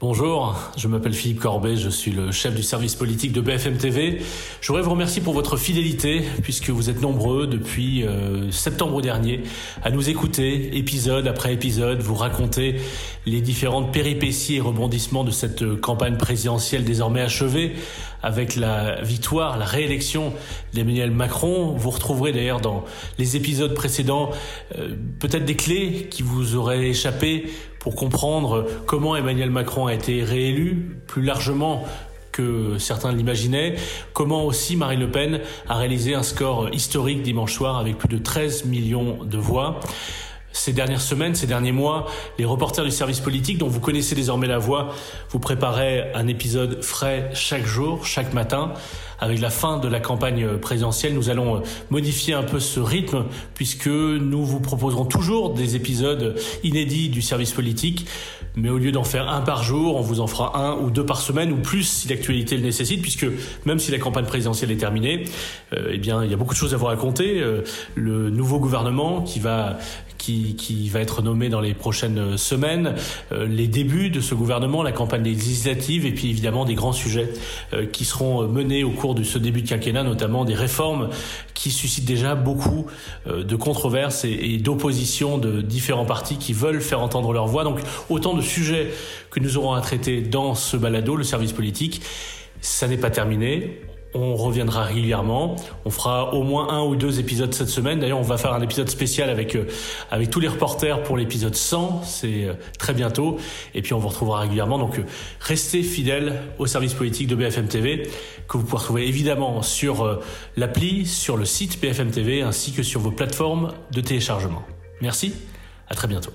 Bonjour, je m'appelle Philippe Corbet, je suis le chef du service politique de BFM TV. Je voudrais vous remercier pour votre fidélité, puisque vous êtes nombreux depuis euh, septembre dernier à nous écouter, épisode après épisode, vous raconter les différentes péripéties et rebondissements de cette campagne présidentielle désormais achevée, avec la victoire, la réélection d'Emmanuel Macron. Vous retrouverez d'ailleurs dans les épisodes précédents euh, peut-être des clés qui vous auraient échappé pour comprendre comment Emmanuel Macron a été réélu plus largement que certains l'imaginaient, comment aussi Marine Le Pen a réalisé un score historique dimanche soir avec plus de 13 millions de voix. Ces dernières semaines, ces derniers mois, les reporters du service politique, dont vous connaissez désormais la voix, vous préparez un épisode frais chaque jour, chaque matin. Avec la fin de la campagne présidentielle, nous allons modifier un peu ce rythme puisque nous vous proposerons toujours des épisodes inédits du service politique. Mais au lieu d'en faire un par jour, on vous en fera un ou deux par semaine ou plus si l'actualité le nécessite puisque même si la campagne présidentielle est terminée, euh, eh bien, il y a beaucoup de choses à vous raconter. Euh, le nouveau gouvernement qui va qui, qui, va être nommé dans les prochaines semaines, euh, les débuts de ce gouvernement, la campagne législative et puis évidemment des grands sujets qui seront menés au cours de ce début de quinquennat, notamment des réformes qui suscitent déjà beaucoup de controverses et, et d'opposition de différents partis qui veulent faire entendre leur voix. Donc autant de sujets que nous aurons à traiter dans ce balado, le service politique. Ça n'est pas terminé. On reviendra régulièrement. On fera au moins un ou deux épisodes cette semaine. D'ailleurs, on va faire un épisode spécial avec euh, avec tous les reporters pour l'épisode 100. C'est euh, très bientôt. Et puis, on vous retrouvera régulièrement. Donc, euh, restez fidèles au service politique de BFM TV, que vous pouvez retrouver évidemment sur l'appli, sur le site BFM TV, ainsi que sur vos plateformes de téléchargement. Merci. À très bientôt.